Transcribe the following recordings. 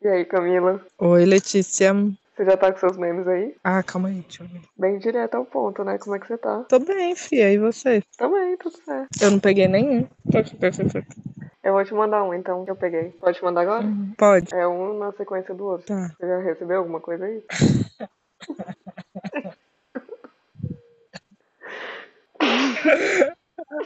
E aí, Camila? Oi, Letícia. Você já tá com seus memes aí? Ah, calma aí, deixa eu ver. Bem direto ao ponto, né? Como é que você tá? Tô bem, fia. E você? Também, tudo certo. Eu não peguei nenhum. Eu vou te mandar um, então, que eu peguei. Pode te mandar agora? Pode. É um na sequência do outro. Tá. Você já recebeu alguma coisa aí?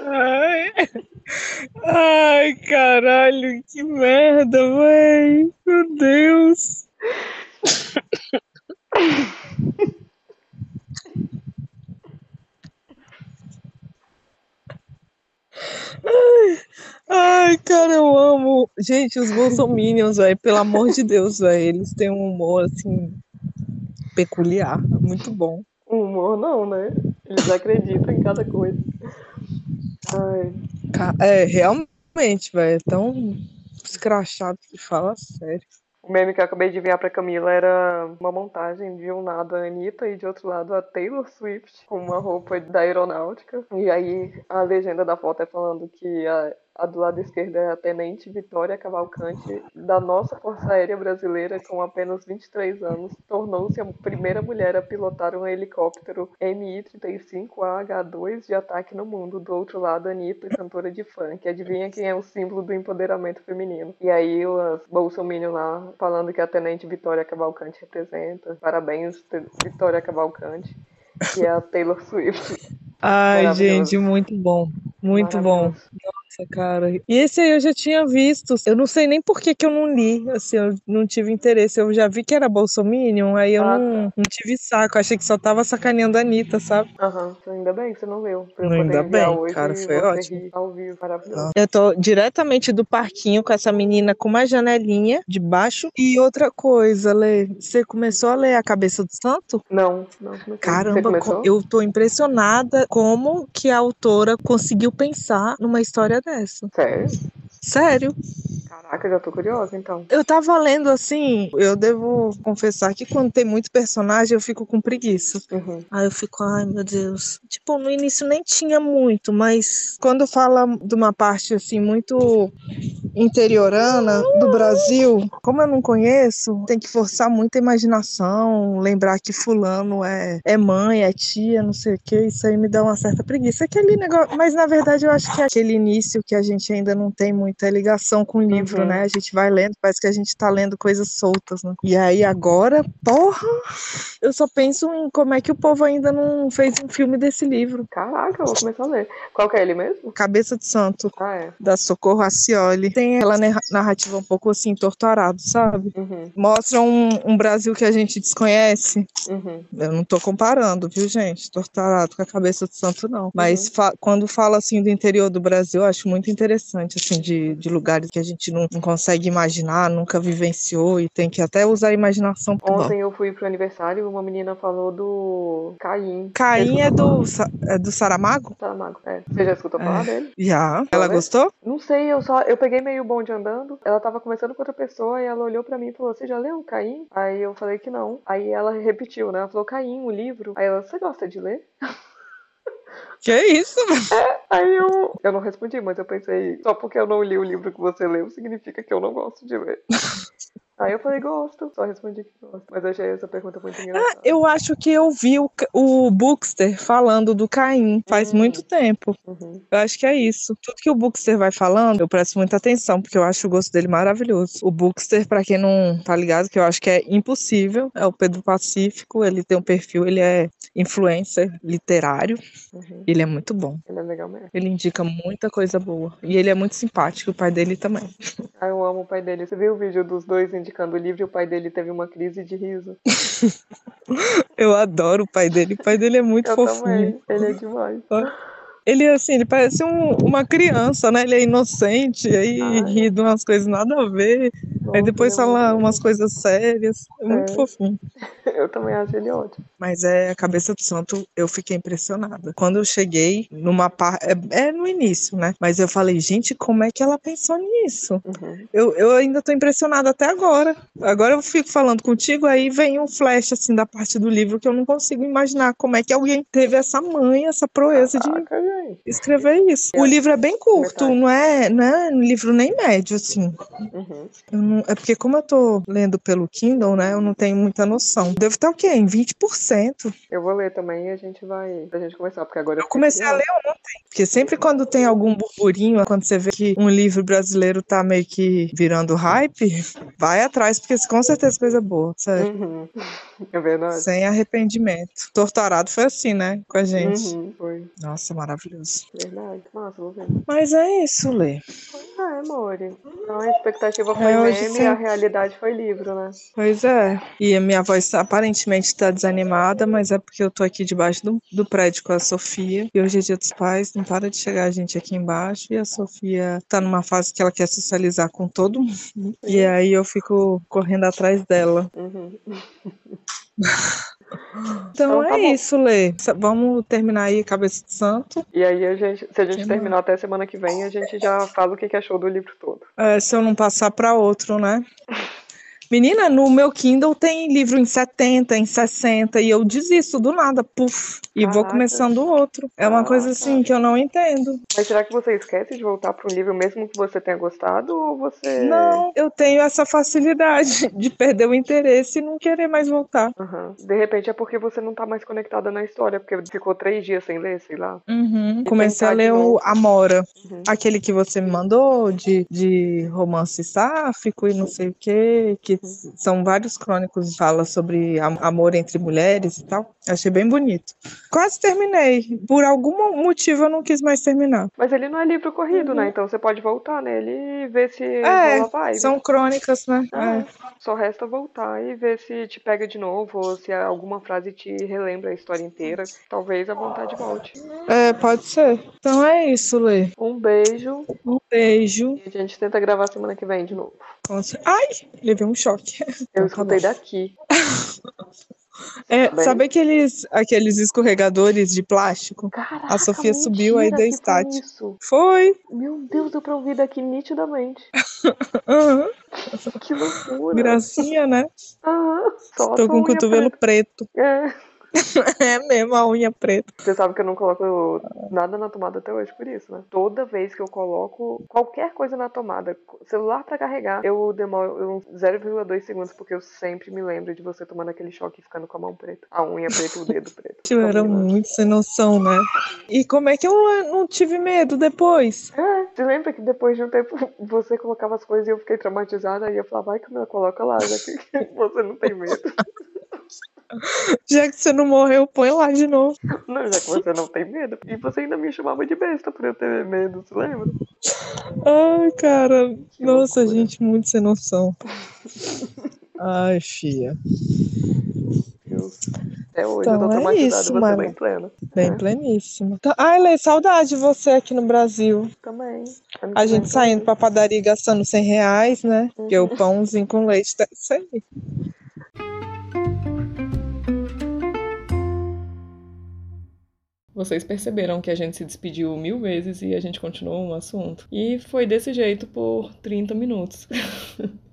Ai. Ai, caralho, que merda, véi. Meu Deus. Ai, ai, cara, eu amo. Gente, os Bolsominions, velho, pelo amor de Deus, velho, eles têm um humor, assim, peculiar, muito bom. Humor não, né? Eles acreditam em cada coisa. Ai, É, realmente, velho, é tão escrachado que fala sério. o meme que eu acabei de enviar pra Camila era uma montagem de um lado a Anitta e de outro lado a Taylor Swift com uma roupa da aeronáutica. E aí a legenda da foto é falando que a, a do lado esquerdo é a Tenente Vitória Cavalcante da nossa Força Aérea Brasileira com apenas 23 anos. Tornou-se a primeira mulher a pilotar um helicóptero Mi-35AH2 de ataque no mundo. Do outro lado, a Anitta, cantora de funk. Adivinha quem é o símbolo do empoderamento feminino? E aí os Bolsominion lá falando que a Tenente Vitória Cavalcante representa. Parabéns, Vitória Cavalcante. E a Taylor Swift. Ai, gente, muito bom. Muito bom. Nossa, cara. E esse aí eu já tinha visto. Eu não sei nem por que que eu não li. Assim, eu não tive interesse. Eu já vi que era Bolsominion, aí eu Ah, não, não tive saco. Achei que só tava sacaneando a Anitta, sabe? Aham, ainda bem que você não viu. Pra eu Ainda bem, cara, foi ótimo. Ao vivo, maravilhoso. Eu tô diretamente do parquinho com essa menina com uma janelinha de baixo. E outra coisa, Lê, você começou a ler A Cabeça do Santo? Não, não comecei. Caramba, eu tô impressionada como que a autora conseguiu pensar numa história dessa. Sério? Sério. Caraca, já tô curiosa então. Eu tava lendo assim, eu devo confessar que quando tem muito personagem eu fico com preguiça. Uhum. Aí eu fico, ai meu Deus. Tipo, no início nem tinha muito, mas quando fala de uma parte assim muito interiorana do Brasil, como eu não conheço, tem que forçar muita imaginação, lembrar que fulano é, é mãe, é tia, não sei o que, isso aí me dá uma certa preguiça. Aquele negócio, mas na verdade eu acho que é aquele início que a gente ainda não tem muita ligação com o livro, Uhum. né? A gente vai lendo, parece que a gente tá lendo coisas soltas, né? E aí agora, porra, eu só penso em como é que o povo ainda não fez um filme desse livro. Caraca, eu vou começar a ler. Qual que é ele mesmo? Cabeça de Santo, Ah, é. da Socorro Racioli. Tem aquela narra- narrativa um pouco assim, torturado, sabe? Uhum, Mostra um, um Brasil que a gente desconhece. uhum. Eu não tô comparando, viu, gente? Torturado com a Cabeça de Santo, não. Mas fa- quando fala assim do interior do Brasil, eu acho muito interessante, assim, de, de lugares que a gente não, não consegue imaginar, nunca vivenciou e tem que até usar a imaginação. Ontem eu fui pro aniversário e uma menina falou do Caim. Caim Você é do, é do Saramago? Saramago, é. Você já escutou falar dele? Já. Ela gostou? Não sei, eu só. Eu peguei meio bonde andando. Ela tava conversando com outra pessoa e ela olhou pra mim e falou: Você já leu Caim? Aí eu falei que não. Aí ela repetiu, né? Ela falou: Caim, o livro. Aí ela: Você gosta de ler? Que isso? Aí eu. Eu não respondi, mas eu pensei: Só porque eu não li o livro que você leu significa que eu não gosto de ler. Aí eu falei: Gosto. Só respondi que gosto. Mas eu achei essa pergunta muito engraçada. Eu acho que eu vi o, o Bookster falando do Caim faz Hum. muito tempo. Uhum. Eu acho que é isso. Tudo que o Bookster vai falando, eu presto muita atenção, porque eu acho o gosto dele maravilhoso. O Bookster, pra quem não tá ligado, que eu acho que é impossível, é o Pedro Pacífico. Ele tem um perfil, ele é influencer literário. Uhum. Ele é muito bom. Ele é legal mesmo. Ele indica muita coisa boa. E ele é muito simpático, o pai dele também. Ah, eu amo o pai dele. Você viu o vídeo dos dois indicando o livro e o pai dele teve uma crise de riso? Eu adoro o pai dele. O pai dele é muito Eu fofinho. também. Ele é demais. Ele, assim, ele parece um- uma criança, né? Ele é inocente, aí Ai. ri de umas coisas nada a ver. Aí depois é fala umas coisas sérias. É muito É. fofinho. Eu também acho ele ótimo. Mas é a cabeça do santo, eu fiquei impressionada. Quando eu cheguei numa parte. É, é, no início, né? Mas eu falei, gente, como é que ela pensou nisso? Uhum. Eu, eu ainda tô impressionada até agora. Agora eu fico falando contigo, aí vem um flash assim da parte do livro que eu não consigo imaginar como é que alguém teve essa manha, essa proeza de escrever isso. O livro é bem curto, não é, não é um livro nem médio, assim. Uhum. Não, é porque como eu tô lendo pelo Kindle, né, eu não tenho muita noção. Deve estar o quê? Em 20%. Eu vou ler também e a gente vai, pra gente começar, porque agora... Eu, eu comecei a ler ontem, porque sempre quando tem algum burburinho, quando você vê que um livro brasileiro tá meio que virando hype, vai atrás, porque com certeza coisa boa, sério. Uhum. É verdade. Sem arrependimento. Torturado foi assim, né, com a gente. Uhum, foi. Nossa, maravilhoso. Verdade. Nossa, vou ver. Mas é isso, Lê. Pois é, amore. Então a expectativa foi é, meme e a realidade foi livro, né? Pois é. E a minha voz aparentemente tá desanimada, mas é porque eu tô aqui debaixo do, do prédio com a Sofia. E hoje é dia dos pais, não para de chegar a gente aqui embaixo. E a Sofia tá numa fase que ela quer socializar com todo mundo. E aí eu fico correndo atrás dela. Uhum. Então, então tá é bom. isso, Lê. Vamos terminar aí Cabeça de Santo. E aí, a gente, se a gente que terminar até semana que vem, a gente já fala o que achou do livro todo. É, se eu não passar para outro, né? Menina, no meu Kindle tem livro em 70, em 60, e eu desisto do nada, puf, e Caraca. vou começando outro. É uma coisa assim que eu não entendo. Mas será que você esquece de voltar para um livro mesmo que você tenha gostado, ou você... Não, eu tenho essa facilidade de perder o interesse e não querer mais voltar. Uhum. De repente é porque você não tá mais conectada na história, porque ficou três dias sem ler, sei lá. Uhum. Comecei a ler o Amora, uhum. aquele que você me mandou, de, de romance sáfico e não sei o quê, que são vários crônicos que falam sobre amor entre mulheres e tal. Achei bem bonito. Quase terminei. Por algum motivo eu não quis mais terminar. Mas ele não é livro corrido, né? uhum. né? Então você pode voltar nele e ver se é, vai. São crônicas, né? É. É. Só resta voltar e ver se te pega de novo ou se alguma frase te relembra a história inteira. Talvez a vontade volte. É, pode ser. Então é isso, Lê. Um beijo. Um beijo. E a gente tenta gravar semana que vem de novo. Ai, levei um choque. Eu escutei daqui. É, sabe aqueles, aqueles escorregadores de plástico? Caraca, a Sofia subiu aí da estática. Foi, foi? Meu Deus, deu pra ouvir daqui nitidamente. uhum. Que loucura. Gracinha, né? Uhum. Tô com o cotovelo preto. preto. É. é mesmo, a unha preta. Você sabe que eu não coloco nada na tomada até hoje por isso, né? Toda vez que eu coloco qualquer coisa na tomada, celular para carregar, eu demoro 0,2 segundos, porque eu sempre me lembro de você tomando aquele choque e ficando com a mão preta. A unha preta e o dedo preto. Eu era muito sem noção, né? E como é que eu não tive medo depois? É, você lembra que depois de um tempo você colocava as coisas e eu fiquei traumatizada e eu falava, vai que eu coloca lá, já que você não tem medo. Já que você não morreu, põe lá de novo. Não, já que você não tem medo. E você ainda me chamava de besta por eu ter medo, você lembra? Ai, cara. Que Nossa, loucura. gente, muito sem noção. Ai, fia. Até hoje então, eu tô então, é isso, você bem plena. Bem é. pleníssima. Então, ai, Lê, saudade de você aqui no Brasil. Também. A gente saindo pra padaria gastando 100 reais, né? Uhum. Porque o pãozinho com leite tá isso aí. Vocês perceberam que a gente se despediu mil vezes e a gente continuou um assunto. E foi desse jeito por 30 minutos.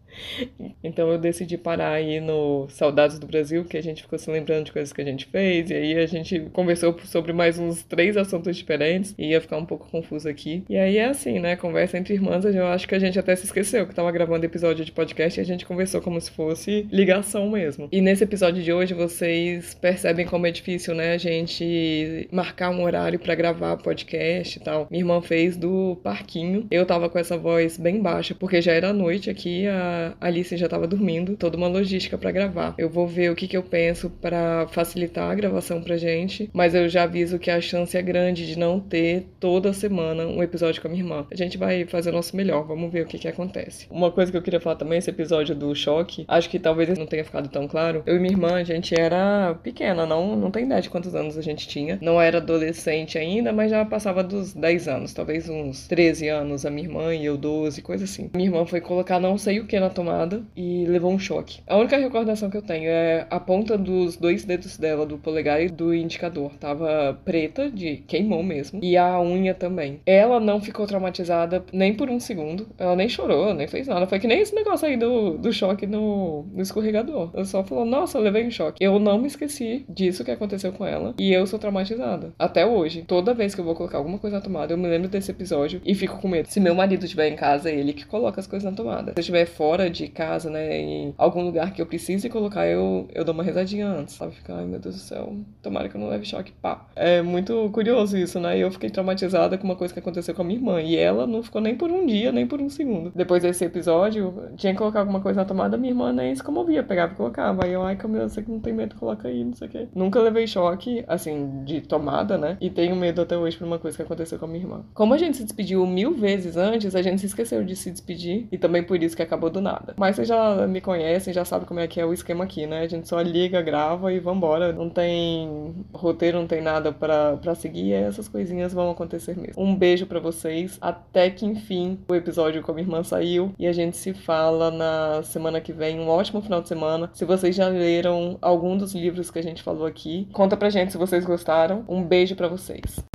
Então eu decidi parar aí no Saudades do Brasil, que a gente ficou se lembrando de coisas que a gente fez, e aí a gente conversou sobre mais uns três assuntos diferentes, e ia ficar um pouco confuso aqui. E aí é assim, né? Conversa entre irmãs, eu acho que a gente até se esqueceu que tava gravando episódio de podcast e a gente conversou como se fosse ligação mesmo. E nesse episódio de hoje vocês percebem como é difícil, né? A gente marcar um horário para gravar podcast e tal. Minha irmã fez do parquinho. Eu tava com essa voz bem baixa, porque já era noite aqui, a a Alice já estava dormindo, toda uma logística para gravar. Eu vou ver o que, que eu penso para facilitar a gravação pra gente, mas eu já aviso que a chance é grande de não ter toda semana um episódio com a minha irmã. A gente vai fazer o nosso melhor, vamos ver o que, que acontece. Uma coisa que eu queria falar também, esse episódio do choque, acho que talvez não tenha ficado tão claro. Eu e minha irmã, a gente era pequena, não, não tem ideia de quantos anos a gente tinha. Não era adolescente ainda, mas já passava dos 10 anos, talvez uns 13 anos, a minha irmã e eu 12, coisa assim. Minha irmã foi colocar não sei o que na tomada e levou um choque. A única recordação que eu tenho é a ponta dos dois dedos dela, do polegar e do indicador. Tava preta, de queimou mesmo, e a unha também. Ela não ficou traumatizada nem por um segundo. Ela nem chorou, nem fez nada. Foi que nem esse negócio aí do, do choque no, no escorregador. Ela só falou, nossa, eu levei um choque. Eu não me esqueci disso que aconteceu com ela. E eu sou traumatizada. Até hoje. Toda vez que eu vou colocar alguma coisa na tomada, eu me lembro desse episódio e fico com medo. Se meu marido estiver em casa, é ele que coloca as coisas na tomada. Se eu estiver fora de casa, né, em algum lugar que eu precise colocar, eu, eu dou uma rezadinha antes, sabe? Ficar, ai meu Deus do céu, tomara que eu não leve choque, pá. É muito curioso isso, né? E eu fiquei traumatizada com uma coisa que aconteceu com a minha irmã. E ela não ficou nem por um dia, nem por um segundo. Depois desse episódio, tinha que colocar alguma coisa na tomada, minha irmã nem se comovia, pegava e colocava. Aí eu, ai, Camila, você que não tem medo, coloca aí, não sei o quê. Nunca levei choque, assim, de tomada, né? E tenho medo até hoje por uma coisa que aconteceu com a minha irmã. Como a gente se despediu mil vezes antes, a gente se esqueceu de se despedir. E também por isso que acabou do nada. Mas vocês já me conhecem, já sabem como é que é o esquema aqui, né? A gente só liga, grava e vambora. Não tem roteiro, não tem nada para seguir. E essas coisinhas vão acontecer mesmo. Um beijo para vocês. Até que enfim o episódio com a minha irmã saiu. E a gente se fala na semana que vem. Um ótimo final de semana. Se vocês já leram algum dos livros que a gente falou aqui, conta pra gente se vocês gostaram. Um beijo para vocês.